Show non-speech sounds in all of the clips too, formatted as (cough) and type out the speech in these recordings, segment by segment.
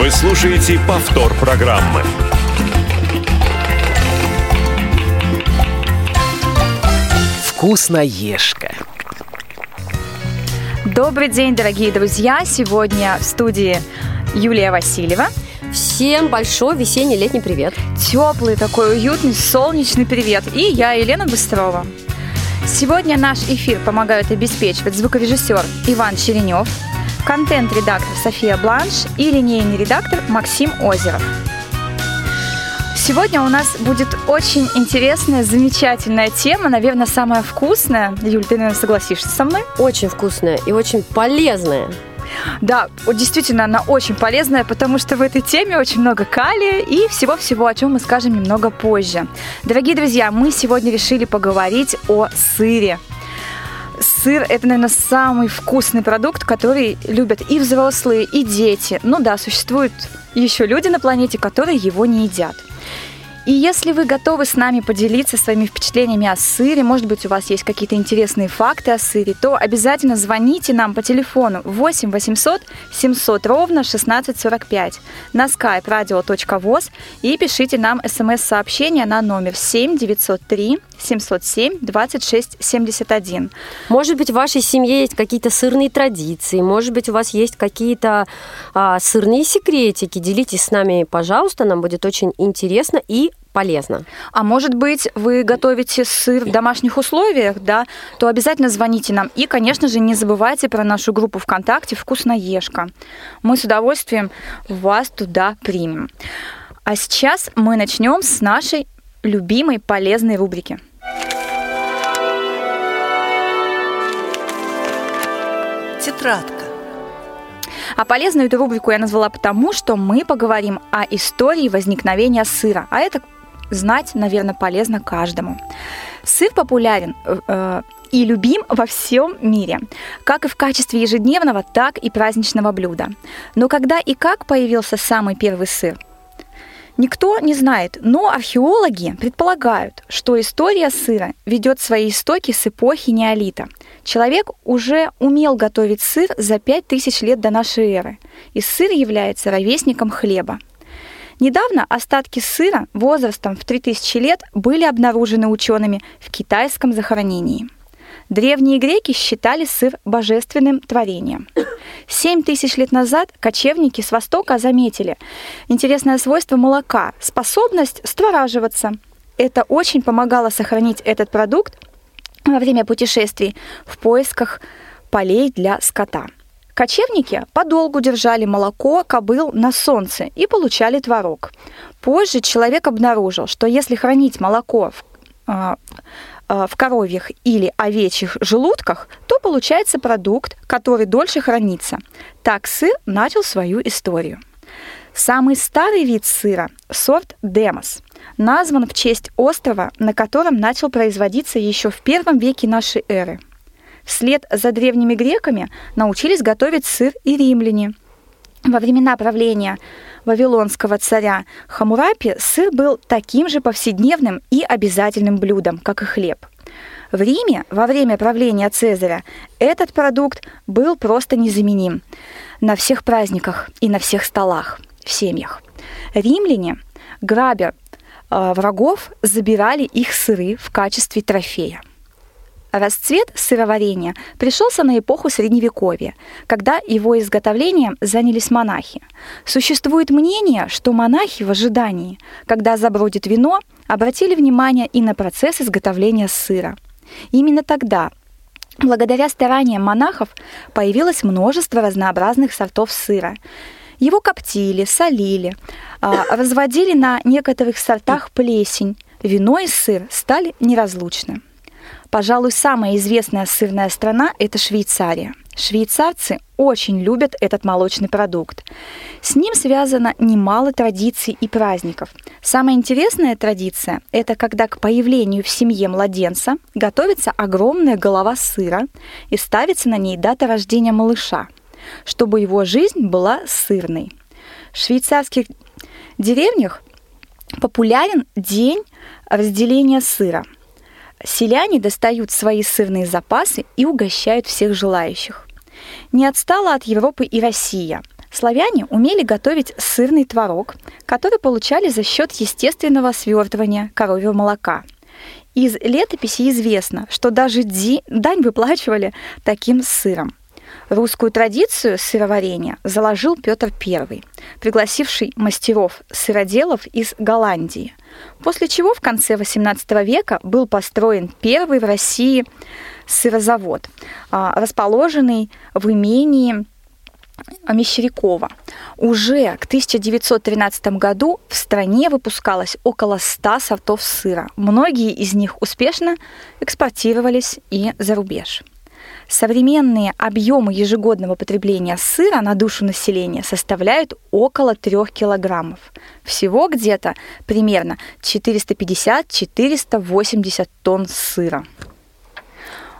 Вы слушаете повтор программы. Вкусноежка. Добрый день, дорогие друзья! Сегодня в студии Юлия Васильева. Всем большой весенний летний привет. Теплый такой уютный солнечный привет. И я, Елена Быстрова. Сегодня наш эфир помогают обеспечивать звукорежиссер Иван Черенев, контент-редактор София Бланш и линейный редактор Максим Озеров. Сегодня у нас будет очень интересная, замечательная тема, наверное, самая вкусная. Юль, ты, наверное, согласишься со мной? Очень вкусная и очень полезная. Да, действительно, она очень полезная, потому что в этой теме очень много калия и всего-всего, о чем мы скажем немного позже. Дорогие друзья, мы сегодня решили поговорить о сыре. Сыр – это, наверное, самый вкусный продукт, который любят и взрослые, и дети. Ну да, существуют еще люди на планете, которые его не едят. И если вы готовы с нами поделиться своими впечатлениями о сыре, может быть, у вас есть какие-то интересные факты о сыре, то обязательно звоните нам по телефону 8 800 700 ровно 1645 на skype radio.voz и пишите нам смс-сообщение на номер 7 903 707 26 71. Может быть, в вашей семье есть какие-то сырные традиции, может быть, у вас есть какие-то а, сырные секретики. Делитесь с нами, пожалуйста, нам будет очень интересно и полезно. А может быть, вы готовите сыр в домашних условиях, да, то обязательно звоните нам. И, конечно же, не забывайте про нашу группу ВКонтакте «Вкусноежка». Мы с удовольствием вас туда примем. А сейчас мы начнем с нашей любимой полезной рубрики – Тетрадка. А полезную эту рубрику я назвала потому, что мы поговорим о истории возникновения сыра. А это знать, наверное, полезно каждому. Сыр популярен э, и любим во всем мире, как и в качестве ежедневного, так и праздничного блюда. Но когда и как появился самый первый сыр – Никто не знает, но археологи предполагают, что история сыра ведет свои истоки с эпохи неолита. Человек уже умел готовить сыр за 5000 лет до нашей эры, и сыр является ровесником хлеба. Недавно остатки сыра возрастом в 3000 лет были обнаружены учеными в китайском захоронении – Древние греки считали сыр божественным творением. Семь тысяч лет назад кочевники с Востока заметили интересное свойство молока – способность створаживаться. Это очень помогало сохранить этот продукт во время путешествий в поисках полей для скота. Кочевники подолгу держали молоко кобыл на солнце и получали творог. Позже человек обнаружил, что если хранить молоко в а, Э, в коровьих или овечьих желудках, то получается продукт, который дольше хранится. Так сыр начал свою историю. Самый старый вид сыра – сорт Демос, назван в честь острова, на котором начал производиться еще в первом веке нашей эры. Вслед за древними греками научились готовить сыр и римляне. Во времена правления вавилонского царя Хамурапи сыр был таким же повседневным и обязательным блюдом, как и хлеб. В Риме во время правления Цезаря этот продукт был просто незаменим на всех праздниках и на всех столах в семьях. Римляне, грабя э, врагов, забирали их сыры в качестве трофея. Расцвет сыроварения пришелся на эпоху Средневековья, когда его изготовлением занялись монахи. Существует мнение, что монахи в ожидании, когда забродит вино, обратили внимание и на процесс изготовления сыра. Именно тогда, благодаря стараниям монахов, появилось множество разнообразных сортов сыра. Его коптили, солили, а, разводили на некоторых сортах плесень. Вино и сыр стали неразлучны. Пожалуй, самая известная сырная страна – это Швейцария. Швейцарцы очень любят этот молочный продукт. С ним связано немало традиций и праздников. Самая интересная традиция – это когда к появлению в семье младенца готовится огромная голова сыра и ставится на ней дата рождения малыша, чтобы его жизнь была сырной. В швейцарских деревнях популярен день разделения сыра – Селяне достают свои сырные запасы и угощают всех желающих. Не отстала от Европы и Россия. Славяне умели готовить сырный творог, который получали за счет естественного свертывания коровьего молока. Из летописи известно, что даже дань выплачивали таким сыром. Русскую традицию сыроварения заложил Петр I, пригласивший мастеров сыроделов из Голландии, после чего в конце XVIII века был построен первый в России сырозавод, а, расположенный в имении Мещерякова. Уже к 1913 году в стране выпускалось около 100 сортов сыра. Многие из них успешно экспортировались и за рубеж. Современные объемы ежегодного потребления сыра на душу населения составляют около 3 килограммов. Всего где-то примерно 450-480 тонн сыра.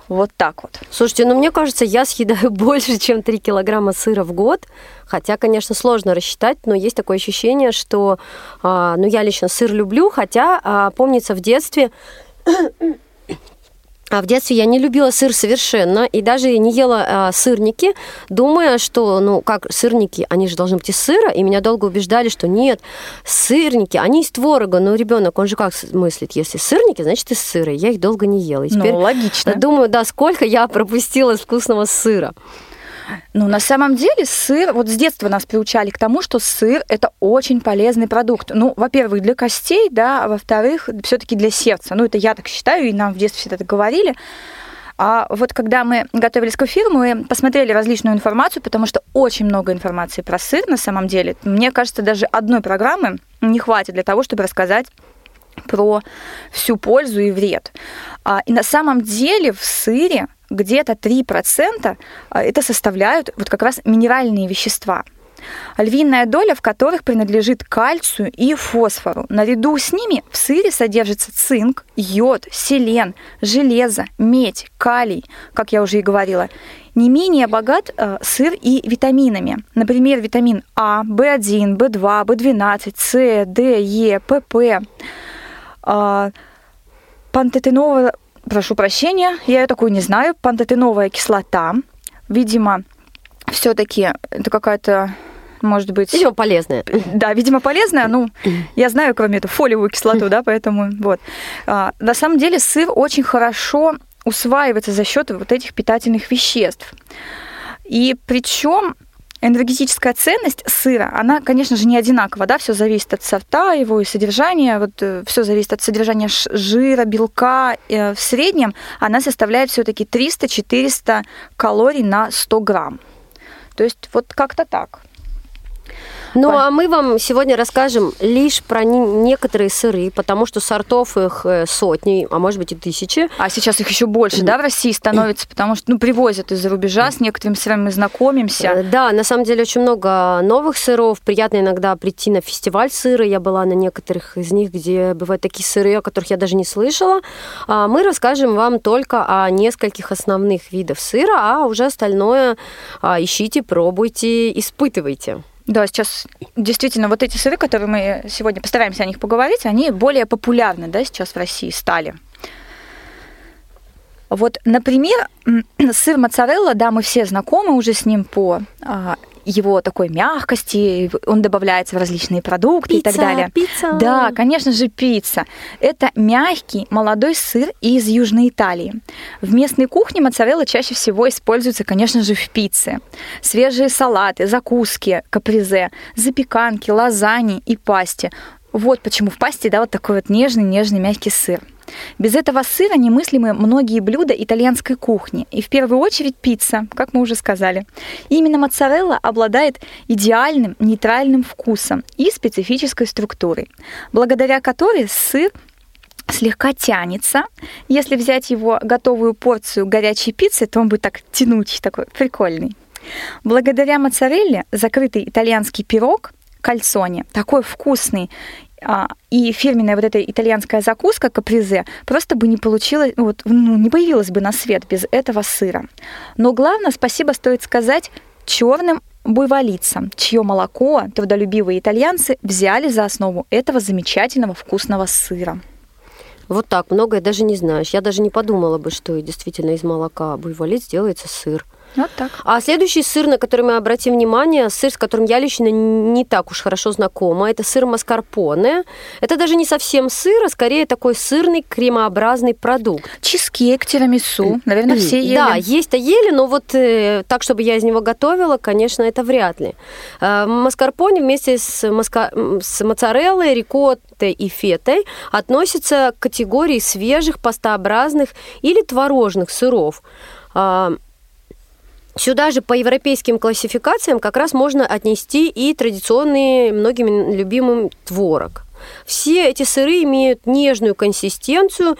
Вот так вот. Слушайте, ну мне кажется, я съедаю (laughs) больше, чем 3 килограмма сыра в год. Хотя, конечно, сложно рассчитать, но есть такое ощущение, что, а, ну, я лично сыр люблю, хотя, а, помнится, в детстве а в детстве я не любила сыр совершенно и даже не ела а, сырники, думая, что, ну, как сырники, они же должны быть из сыра, и меня долго убеждали, что нет, сырники, они из творога, но ребенок, он же как мыслит, если сырники, значит из сыра, я их долго не ела. И ну, теперь ну, логично. Думаю, да, сколько я пропустила вкусного сыра. Ну, на самом деле сыр, вот с детства нас приучали к тому, что сыр – это очень полезный продукт. Ну, во-первых, для костей, да, а во-вторых, все таки для сердца. Ну, это я так считаю, и нам в детстве всегда это говорили. А вот когда мы готовились к эфиру, мы посмотрели различную информацию, потому что очень много информации про сыр на самом деле. Мне кажется, даже одной программы не хватит для того, чтобы рассказать про всю пользу и вред. А, и на самом деле в сыре где-то 3% а, это составляют вот как раз минеральные вещества львиная доля в которых принадлежит кальцию и фосфору. Наряду с ними в сыре содержится цинк, йод, селен, железо, медь, калий, как я уже и говорила. Не менее богат э, сыр и витаминами. Например, витамин А, В1, В2, В12, С, Д, Е, ПП. Э, пантотеновая прошу прощения, я ее такую не знаю, пантотеновая кислота. Видимо, все-таки это какая-то может быть... Видимо, полезная. Да, видимо, полезная. Ну, я знаю, кроме этого, фолиевую кислоту, да, (laughs) поэтому вот. А, на самом деле сыр очень хорошо усваивается за счет вот этих питательных веществ. И причем энергетическая ценность сыра, она, конечно же, не одинакова, да, все зависит от сорта его и содержания, вот э, все зависит от содержания жира, белка. Э, в среднем она составляет все-таки 300-400 калорий на 100 грамм. То есть вот как-то так. Ну, а мы вам сегодня расскажем лишь про некоторые сыры, потому что сортов их э, сотни, а может быть и тысячи. А сейчас их еще больше, да, в России становится, потому что, ну, привозят из-за рубежа, с некоторыми сырами мы знакомимся. Э, да, на самом деле очень много новых сыров. Приятно иногда прийти на фестиваль сыра. Я была на некоторых из них, где бывают такие сыры, о которых я даже не слышала. А мы расскажем вам только о нескольких основных видах сыра, а уже остальное а, ищите, пробуйте, испытывайте. Да, сейчас действительно вот эти сыры, которые мы сегодня постараемся о них поговорить, они более популярны, да, сейчас в России стали. Вот, например, (clears throat) сыр моцарелла, да, мы все знакомы уже с ним по а, его такой мягкости, он добавляется в различные продукты пицца, и так далее. Пицца. Да, конечно же, пицца. Это мягкий молодой сыр из Южной Италии. В местной кухне моцарелла чаще всего используется, конечно же, в пицце. Свежие салаты, закуски, капризе, запеканки, лазаньи и пасти. Вот почему в пасте, да, вот такой вот нежный-нежный мягкий сыр. Без этого сыра немыслимы многие блюда итальянской кухни, и в первую очередь пицца, как мы уже сказали. И именно моцарелла обладает идеальным нейтральным вкусом и специфической структурой, благодаря которой сыр слегка тянется. Если взять его готовую порцию горячей пиццы, то он будет так тянуть, такой прикольный. Благодаря моцарелле закрытый итальянский пирог кальцоне, такой вкусный и фирменная вот эта итальянская закуска капризе просто бы не получилась, вот, ну, не появилась бы на свет без этого сыра. Но главное, спасибо стоит сказать черным буйволицам, чье молоко трудолюбивые итальянцы взяли за основу этого замечательного вкусного сыра. Вот так, многое даже не знаешь. Я даже не подумала бы, что действительно из молока буйволиц делается сыр. Вот так. А следующий сыр, на который мы обратим внимание, сыр, с которым я лично не так уж хорошо знакома, это сыр маскарпоне. Это даже не совсем сыр, а скорее такой сырный кремообразный продукт. Чизкейк, тирамису, наверное, все ели. Да, есть-то ели, но вот э, так, чтобы я из него готовила, конечно, это вряд ли. Э, маскарпоне вместе с, маска... с моцареллой, рикоттой и фетой относится к категории свежих, пастообразных или творожных сыров. А, Сюда же по европейским классификациям как раз можно отнести и традиционный многими любимым творог. Все эти сыры имеют нежную консистенцию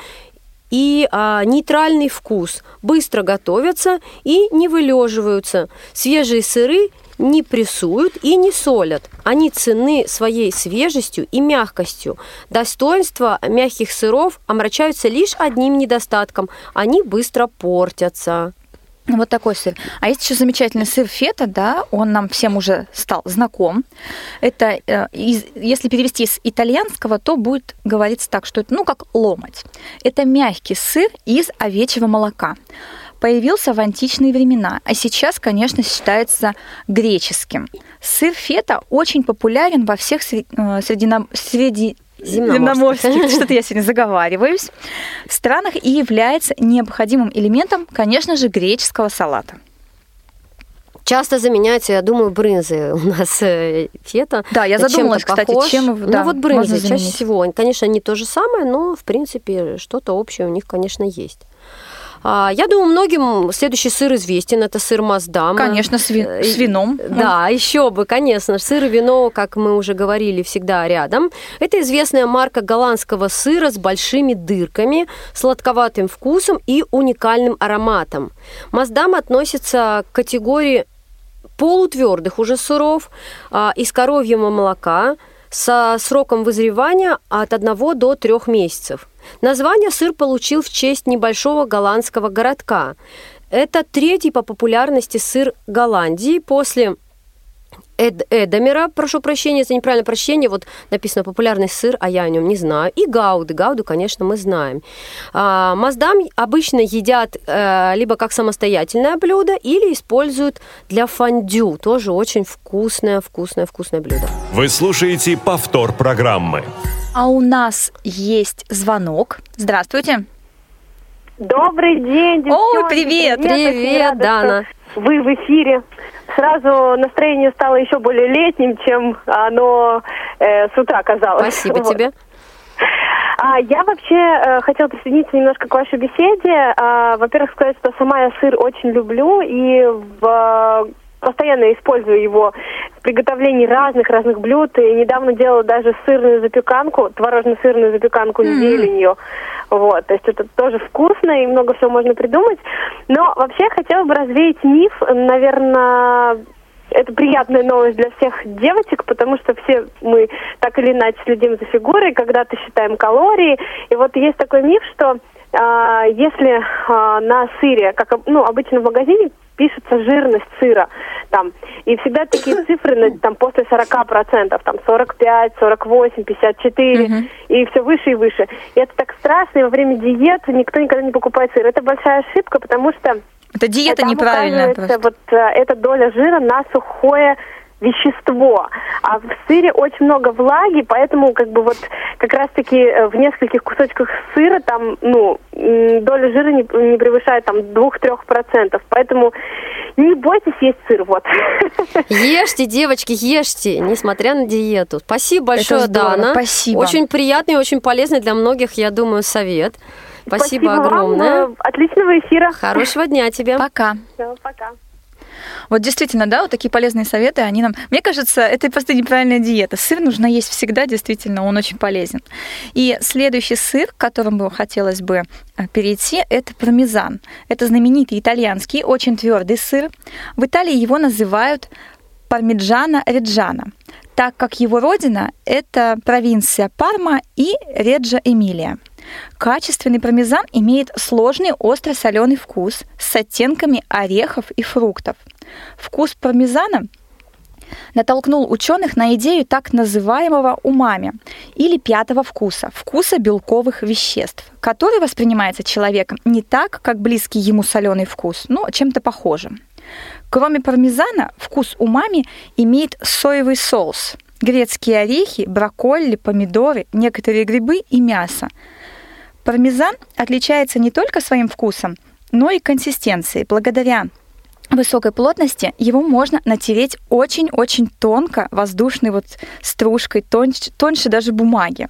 и а, нейтральный вкус, быстро готовятся и не вылеживаются. Свежие сыры не прессуют и не солят. Они ценны своей свежестью и мягкостью. Достоинства мягких сыров омрачаются лишь одним недостатком – они быстро портятся. Вот такой сыр. А есть еще замечательный сыр фета, да, он нам всем уже стал знаком. Это, э, если перевести с итальянского, то будет говориться так, что это, ну, как ломать. Это мягкий сыр из овечьего молока. Появился в античные времена, а сейчас, конечно, считается греческим. Сыр фета очень популярен во всех среди, э, среди земноморских, что-то я сегодня заговариваюсь, в странах и является необходимым элементом, конечно же, греческого салата. Часто заменяется, я думаю, брынзы у нас э, фета. Да, я задумалась, кстати, похож. чем Ну да, вот брынзы чаще всего. Конечно, не то же самое, но, в принципе, что-то общее у них, конечно, есть. А, я думаю, многим следующий сыр известен. Это сыр Маздам. Конечно, с, ви- с вином. Да, еще бы, конечно. Сыр и вино, как мы уже говорили, всегда рядом. Это известная марка голландского сыра с большими дырками, сладковатым вкусом и уникальным ароматом. Маздам относится к категории полутвердых уже сыров а, из коровьего молока со сроком вызревания от 1 до 3 месяцев. Название сыр получил в честь небольшого голландского городка. Это третий по популярности сыр Голландии после Эд, Эдамера, прошу прощения за неправильное прощение, вот написано популярный сыр, а я о нем не знаю. И Гауды, Гауду, конечно, мы знаем. А, Маздам обычно едят а, либо как самостоятельное блюдо, или используют для фондю. Тоже очень вкусное, вкусное, вкусное блюдо. Вы слушаете повтор программы. А у нас есть звонок. Здравствуйте. Добрый день, девчонки. Ой, привет. Привет, привет Дана. Вы в эфире. Сразу настроение стало еще более летним, чем оно э, с утра казалось. Спасибо вот. тебе. А, я вообще э, хотела присоединиться немножко к вашей беседе. А, во-первых, сказать, что сама я сыр очень люблю и в постоянно использую его в приготовлении разных-разных блюд. И недавно делала даже сырную запеканку, творожно-сырную запеканку mm-hmm. с зеленью. Вот, то есть это тоже вкусно и много всего можно придумать. Но вообще хотела бы развеять миф, наверное, это приятная новость для всех девочек, потому что все мы так или иначе следим за фигурой, когда-то считаем калории. И вот есть такой миф, что а, если а, на сыре, как ну, обычно в магазине, пишется жирность сыра, там, и всегда такие (laughs) цифры, там, после 40%, там, 45, 48, 54, uh-huh. и все выше и выше. И это так страшно, и во время диет никто никогда не покупает сыр. Это большая ошибка, потому что... Это диета неправильная просто. Вот э, эта доля жира на сухое вещество. А в сыре очень много влаги, поэтому как бы вот как раз-таки э, в нескольких кусочках сыра там, ну, доля жира не, не превышает там 2-3%. Поэтому не бойтесь есть сыр, вот. (laughs) Ешьте, девочки, ешьте, несмотря на диету. Спасибо большое, Дана. Спасибо. Очень приятный, очень полезный для многих, я думаю, совет. Спасибо, Спасибо огромное. Вам. Отличного эфира. Хорошего дня тебе. Пока. Все, пока. Вот действительно, да, вот такие полезные советы, они нам... Мне кажется, это просто неправильная диета. Сыр нужно есть всегда, действительно, он очень полезен. И следующий сыр, к которому хотелось бы э, перейти, это пармезан. Это знаменитый итальянский, очень твердый сыр. В Италии его называют пармиджана реджана, так как его родина – это провинция Парма и Реджа Эмилия. Качественный пармезан имеет сложный остро-соленый вкус с оттенками орехов и фруктов. Вкус пармезана натолкнул ученых на идею так называемого умами или пятого вкуса, вкуса белковых веществ, который воспринимается человеком не так, как близкий ему соленый вкус, но чем-то похожим. Кроме пармезана, вкус умами имеет соевый соус, грецкие орехи, брокколи, помидоры, некоторые грибы и мясо. Пармезан отличается не только своим вкусом, но и консистенцией. Благодаря высокой плотности его можно натереть очень-очень тонко, воздушной вот стружкой, тоньше, тоньше даже бумаги.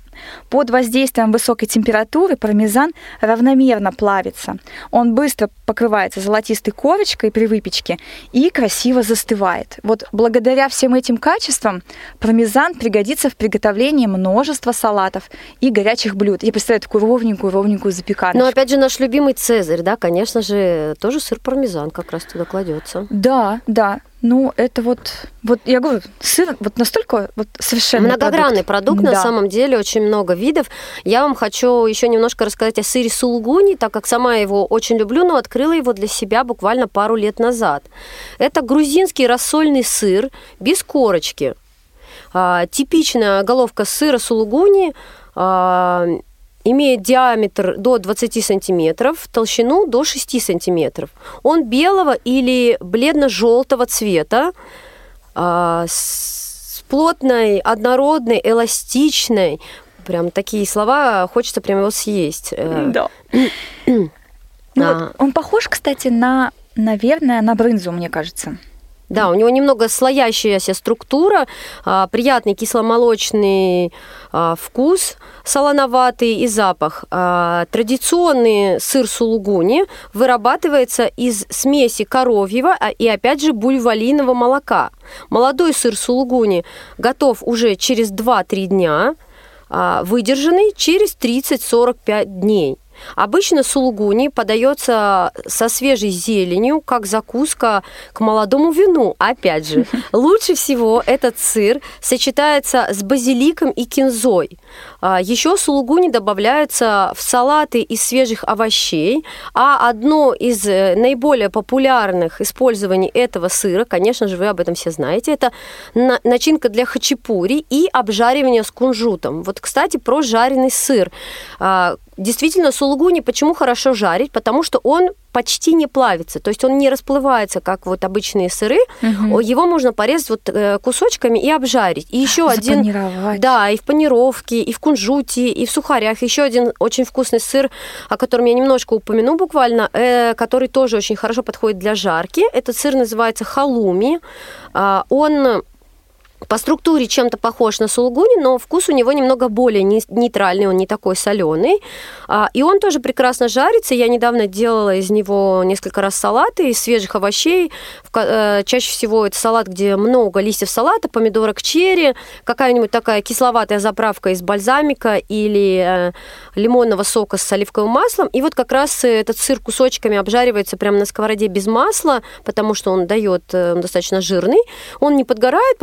Под воздействием высокой температуры пармезан равномерно плавится. Он быстро покрывается золотистой корочкой при выпечке и красиво застывает. Вот благодаря всем этим качествам пармезан пригодится в приготовлении множества салатов и горячих блюд. Я представляю такую ровненькую-ровненькую запеканку. Но опять же наш любимый Цезарь, да, конечно же, тоже сыр пармезан как раз туда кладется. Да, да. Ну, это вот, вот я говорю, сыр вот настолько вот совершенно многогранный продукт, продукт да. на самом деле, очень много видов. Я вам хочу еще немножко рассказать о сыре сулугуни, так как сама его очень люблю, но открыла его для себя буквально пару лет назад. Это грузинский рассольный сыр без корочки. А, типичная головка сыра сулугуни а, имеет диаметр до 20 сантиметров, толщину до 6 сантиметров. Он белого или бледно-желтого цвета, а, с плотной, однородной, эластичной. Прям такие слова, хочется прям его съесть. Э, да. (clears throat) ну, а. Он похож, кстати, на, наверное, на брынзу, мне кажется. Да, у него немного слоящаяся структура, а, приятный кисломолочный а, вкус, солоноватый и запах. А, традиционный сыр сулугуни вырабатывается из смеси коровьего и, опять же, бульвалиного молока. Молодой сыр сулугуни готов уже через 2-3 дня, выдержанный через 30-45 дней. Обычно сулугуни подается со свежей зеленью, как закуска к молодому вину. Опять же, (laughs) лучше всего этот сыр сочетается с базиликом и кинзой. А, Еще сулугуни добавляются в салаты из свежих овощей, а одно из э, наиболее популярных использований этого сыра, конечно же, вы об этом все знаете, это начинка для хачапури и обжаривание с кунжутом. Вот, кстати, про жареный сыр. А, действительно, сулугуни почему хорошо жарить? Потому что он почти не плавится, то есть он не расплывается, как вот обычные сыры. Угу. Его можно порезать вот э, кусочками и обжарить. И еще один, да, и в панировке, и в кунжуте, и в сухарях. Еще один очень вкусный сыр, о котором я немножко упомяну буквально, э, который тоже очень хорошо подходит для жарки. Этот сыр называется халуми. А, он по структуре чем-то похож на сулугуни, но вкус у него немного более нейтральный, он не такой соленый. А, и он тоже прекрасно жарится. Я недавно делала из него несколько раз салаты из свежих овощей. Э, чаще всего это салат, где много листьев салата, помидорок черри, какая-нибудь такая кисловатая заправка из бальзамика или э, лимонного сока с оливковым маслом. И вот как раз этот сыр кусочками обжаривается прямо на сковороде без масла, потому что он дает, э, достаточно жирный. Он не подгорает,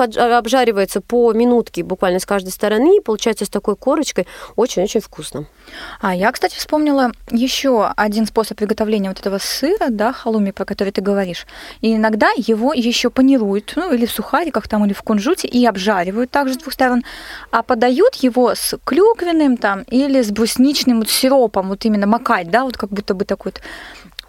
обжаривается по минутке буквально с каждой стороны, и получается с такой корочкой очень-очень вкусно. А я, кстати, вспомнила еще один способ приготовления вот этого сыра, да, халуми, про который ты говоришь. И иногда его еще панируют, ну, или в сухариках там, или в кунжуте, и обжаривают также с двух сторон, а подают его с клюквенным там или с брусничным вот сиропом, вот именно макать, да, вот как будто бы такой вот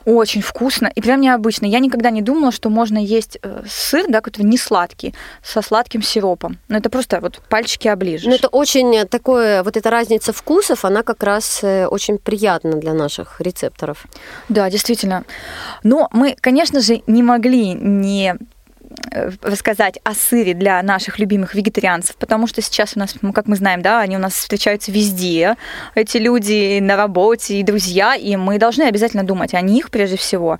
очень вкусно и прям необычно. Я никогда не думала, что можно есть э, сыр, да, который не сладкий, со сладким сиропом. Но это просто вот пальчики оближешь. Ну, это очень такое, вот эта разница вкусов, она как раз э, очень приятна для наших рецепторов. Да, действительно. Но мы, конечно же, не могли не рассказать о сыре для наших любимых вегетарианцев, потому что сейчас у нас, как мы знаем, да, они у нас встречаются везде, эти люди на работе и друзья, и мы должны обязательно думать о них прежде всего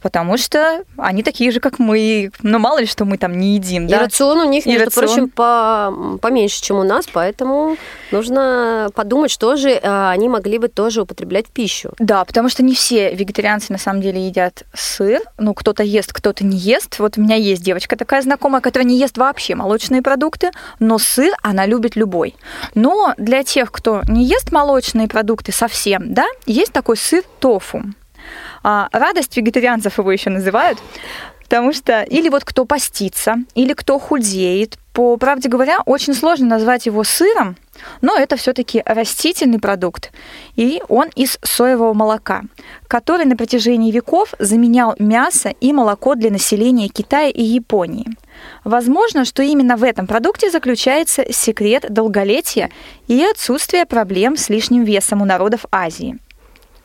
потому что они такие же, как мы. Но мало ли, что мы там не едим. И да? рацион у них, между рацион... прочим, по, поменьше, чем у нас, поэтому нужно подумать, что же э, они могли бы тоже употреблять в пищу. Да, потому что не все вегетарианцы на самом деле едят сыр. Ну, кто-то ест, кто-то не ест. Вот у меня есть девочка такая знакомая, которая не ест вообще молочные продукты, но сыр она любит любой. Но для тех, кто не ест молочные продукты совсем, да, есть такой сыр тофу. А, радость вегетарианцев его еще называют. Потому что или вот кто постится, или кто худеет. По правде говоря, очень сложно назвать его сыром, но это все-таки растительный продукт, и он из соевого молока, который на протяжении веков заменял мясо и молоко для населения Китая и Японии. Возможно, что именно в этом продукте заключается секрет долголетия и отсутствия проблем с лишним весом у народов Азии –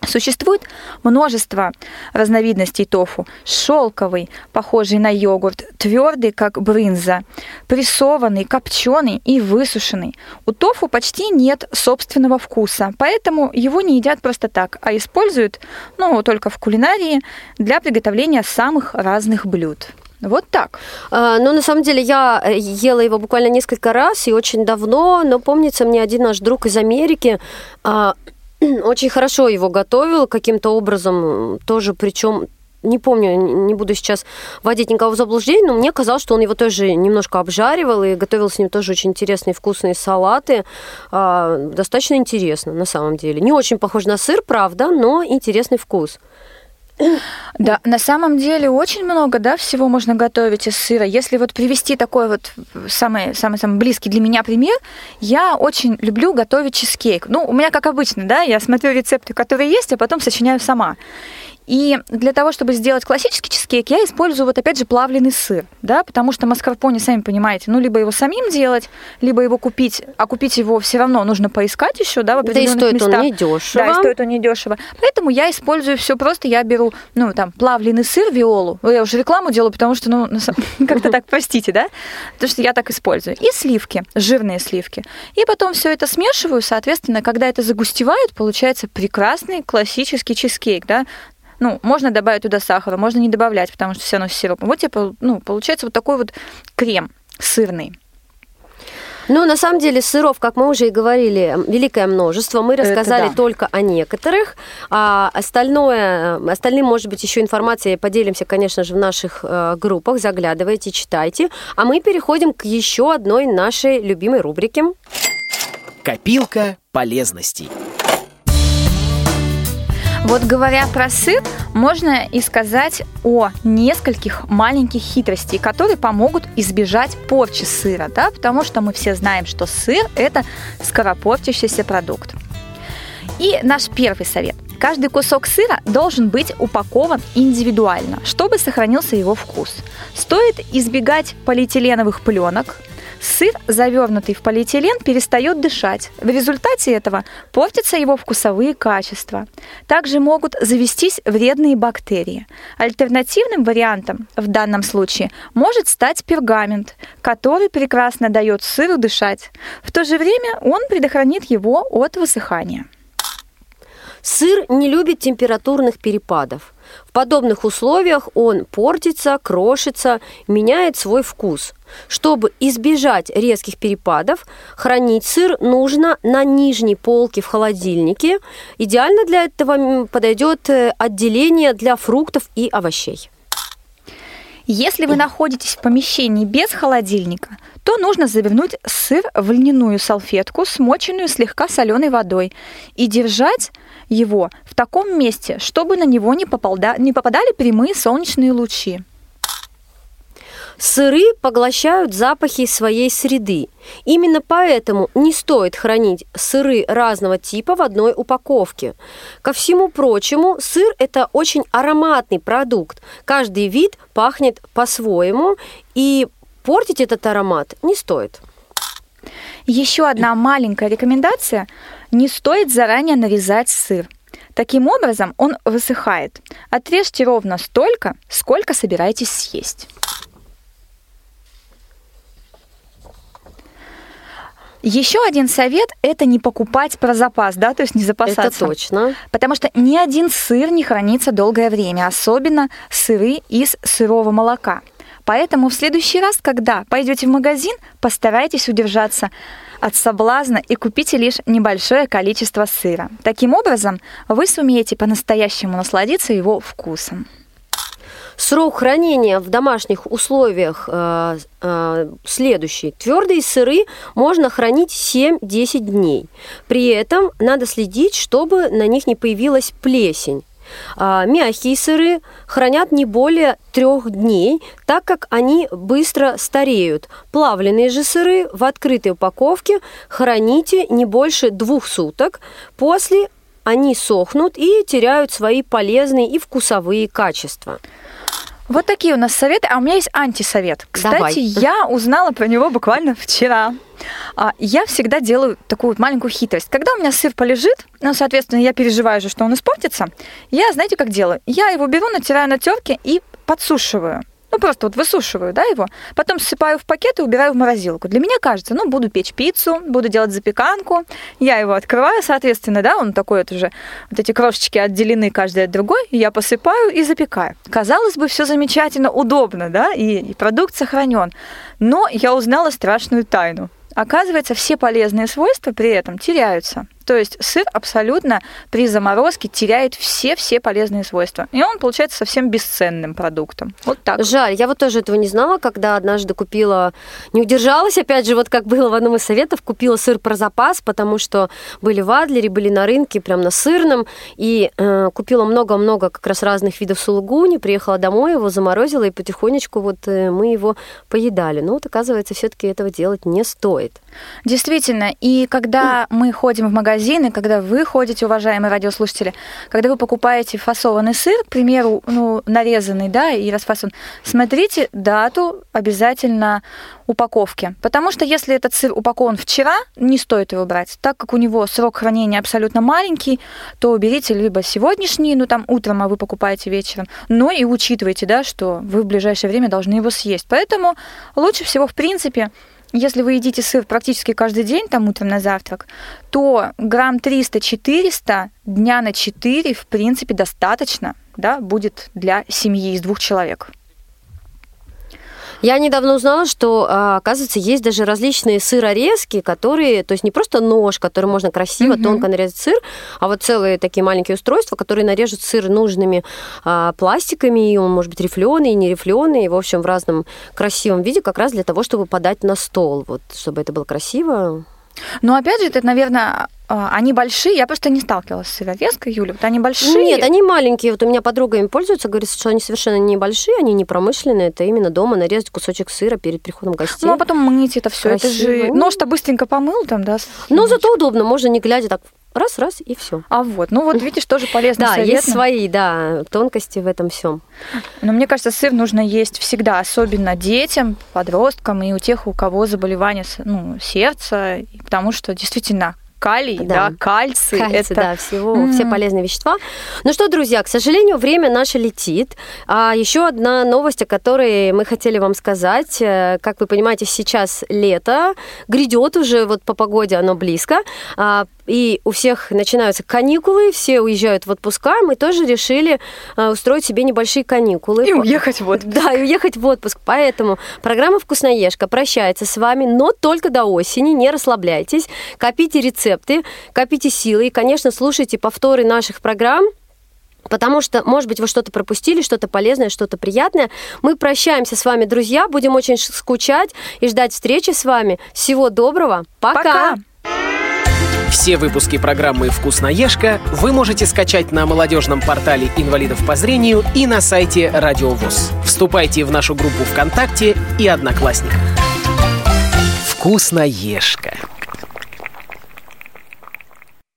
Существует множество разновидностей тофу. Шелковый, похожий на йогурт, твердый, как брынза, прессованный, копченый и высушенный. У тофу почти нет собственного вкуса, поэтому его не едят просто так, а используют, ну, только в кулинарии для приготовления самых разных блюд. Вот так. А, ну, на самом деле, я э, ела его буквально несколько раз и очень давно, но помнится мне один наш друг из Америки а, (clears throat) очень хорошо его готовил каким-то образом, тоже причем не помню, не буду сейчас вводить никого в заблуждение, но мне казалось, что он его тоже немножко обжаривал и готовил с ним тоже очень интересные вкусные салаты. А, достаточно интересно, на самом деле. Не очень похож на сыр, правда, но интересный вкус. Да, на самом деле очень много, да, всего можно готовить из сыра. Если вот привести такой вот самый, самый, самый близкий для меня пример, я очень люблю готовить чизкейк. Ну, у меня как обычно, да, я смотрю рецепты, которые есть, а потом сочиняю сама. И для того, чтобы сделать классический чизкейк, я использую вот опять же плавленый сыр, да, потому что маскарпоне, сами понимаете, ну, либо его самим делать, либо его купить, а купить его все равно нужно поискать еще, да, в определенных да и стоит местах. он недешево. Да, и стоит он недешево. Поэтому я использую все просто, я беру, ну, там, плавленый сыр, виолу, ну, я уже рекламу делаю, потому что, ну, (laughs) как-то (laughs) так, простите, да, потому что я так использую. И сливки, жирные сливки. И потом все это смешиваю, соответственно, когда это загустевает, получается прекрасный классический чизкейк, да, ну, можно добавить туда сахара, можно не добавлять, потому что все равно с сиропом. Вот тебе, ну, получается вот такой вот крем сырный. Ну, на самом деле, сыров, как мы уже и говорили, великое множество. Мы рассказали да. только о некоторых. А остальное, остальным, может быть, еще информацией поделимся, конечно же, в наших э, группах. Заглядывайте, читайте. А мы переходим к еще одной нашей любимой рубрике. Копилка полезностей. Вот говоря про сыр, можно и сказать о нескольких маленьких хитростей, которые помогут избежать порчи сыра, да, потому что мы все знаем, что сыр – это скоропортящийся продукт. И наш первый совет. Каждый кусок сыра должен быть упакован индивидуально, чтобы сохранился его вкус. Стоит избегать полиэтиленовых пленок, Сыр, завернутый в полиэтилен, перестает дышать. В результате этого портятся его вкусовые качества. Также могут завестись вредные бактерии. Альтернативным вариантом в данном случае может стать пергамент, который прекрасно дает сыру дышать. В то же время он предохранит его от высыхания. Сыр не любит температурных перепадов. В подобных условиях он портится, крошится, меняет свой вкус. Чтобы избежать резких перепадов, хранить сыр нужно на нижней полке в холодильнике. Идеально для этого подойдет э, отделение для фруктов и овощей. Если вы находитесь в помещении без холодильника, то нужно завернуть сыр в льняную салфетку, смоченную слегка соленой водой, и держать его в таком месте, чтобы на него не, не попадали прямые солнечные лучи. Сыры поглощают запахи своей среды. Именно поэтому не стоит хранить сыры разного типа в одной упаковке. Ко всему прочему, сыр – это очень ароматный продукт. Каждый вид пахнет по-своему, и портить этот аромат не стоит. Еще одна маленькая рекомендация – не стоит заранее нарезать сыр. Таким образом он высыхает. Отрежьте ровно столько, сколько собираетесь съесть. Еще один совет – это не покупать про запас, да, то есть не запасаться. Это точно. Потому что ни один сыр не хранится долгое время, особенно сыры из сырого молока. Поэтому в следующий раз, когда пойдете в магазин, постарайтесь удержаться от соблазна и купите лишь небольшое количество сыра. Таким образом, вы сумеете по-настоящему насладиться его вкусом. Срок хранения в домашних условиях э, э, следующий. Твердые сыры можно хранить 7-10 дней. При этом надо следить, чтобы на них не появилась плесень. А, мягкие сыры хранят не более трех дней, так как они быстро стареют. Плавленые же сыры в открытой упаковке храните не больше двух суток. После они сохнут и теряют свои полезные и вкусовые качества. Вот такие у нас советы. А у меня есть антисовет. Кстати, Давай. я узнала про него буквально вчера. А, Я всегда делаю такую вот маленькую хитрость. Когда у меня сыр полежит, ну, соответственно, я переживаю же, что он испортится, я, знаете, как делаю? Я его беру, натираю на терке и подсушиваю. Ну, просто вот высушиваю, да, его. Потом ссыпаю в пакет и убираю в морозилку. Для меня кажется, ну, буду печь пиццу, буду делать запеканку. Я его открываю, соответственно, да, он такой вот уже, вот эти крошечки отделены каждый от другой, я посыпаю и запекаю. Казалось бы, все замечательно, удобно, да, и, и продукт сохранен. Но я узнала страшную тайну. Оказывается, все полезные свойства при этом теряются. То есть сыр абсолютно при заморозке теряет все-все полезные свойства. И он получается совсем бесценным продуктом. Вот так. Жаль, я вот тоже этого не знала, когда однажды купила, не удержалась, опять же, вот как было в одном из советов, купила сыр про запас, потому что были в Адлере, были на рынке, прям на сырном, и э, купила много-много как раз разных видов сулугуни, приехала домой, его заморозила, и потихонечку вот э, мы его поедали. Но вот, оказывается, все-таки этого делать не стоит. Действительно, и когда мы ходим в магазины, когда вы ходите, уважаемые радиослушатели, когда вы покупаете фасованный сыр, к примеру, ну, нарезанный, да, и расфасон, смотрите дату обязательно упаковки. Потому что если этот сыр упакован вчера, не стоит его брать. Так как у него срок хранения абсолютно маленький, то берите либо сегодняшний, ну там утром, а вы покупаете вечером, но и учитывайте, да, что вы в ближайшее время должны его съесть. Поэтому лучше всего, в принципе, если вы едите сыр практически каждый день, там утром на завтрак, то грамм 300-400 дня на 4, в принципе, достаточно да, будет для семьи из двух человек. Я недавно узнала, что, а, оказывается, есть даже различные сырорезки, которые, то есть не просто нож, который можно красиво, Мгм. тонко нарезать сыр, а вот целые такие маленькие устройства, которые нарежут сыр нужными а, пластиками, и он может быть рифленый, и не рифленый, в общем, в разном красивом виде, как раз для того, чтобы подать на стол, вот, чтобы это было красиво. Но опять же, это, наверное, а, они большие. Я просто не сталкивалась с сырорезкой, Юля. Вот они большие. Нет, они маленькие. Вот у меня подруга им пользуется, говорит, что они совершенно небольшие, они не промышленные. Это именно дома нарезать кусочек сыра перед приходом гостей. Ну, а потом мыть это все. Это же нож-то быстренько помыл там, да. Но зато удобно, можно не глядя так раз-раз и все. А вот, ну вот видишь, тоже полезный Да, есть свои, да, тонкости в этом всем. Но мне кажется, сыр нужно есть всегда, особенно детям, подросткам и у тех, у кого заболевания с- ну, сердца, потому что действительно калий, да, Да. кальций, Кальций, это да, всего, М. все полезные вещества. Ну что, друзья, к сожалению, время наше летит. А еще одна новость, о которой мы хотели вам сказать. Э, Как вы понимаете, сейчас лето, грядет уже, вот по погоде оно близко. А, И у всех начинаются каникулы, все уезжают в отпуска. Мы тоже решили а, устроить себе небольшие каникулы. и уехать вот. Да, и уехать в отпуск. Поэтому программа «Вкусноежка» прощается с вами, но только до осени. Не расслабляйтесь. Копите рецепты, копите силы. И, конечно, слушайте повторы наших программ. Потому что, может быть, вы что-то пропустили, что-то полезное, что-то приятное. Мы прощаемся с вами, друзья. Будем очень скучать и ждать встречи с вами. Всего доброго. Пока. Пока. Все выпуски программы «Вкусноежка» вы можете скачать на молодежном портале инвалидов по зрению и на сайте Радио ВОЗ. Вступайте в нашу группу ВКонтакте и Одноклассниках. «Вкусноежка».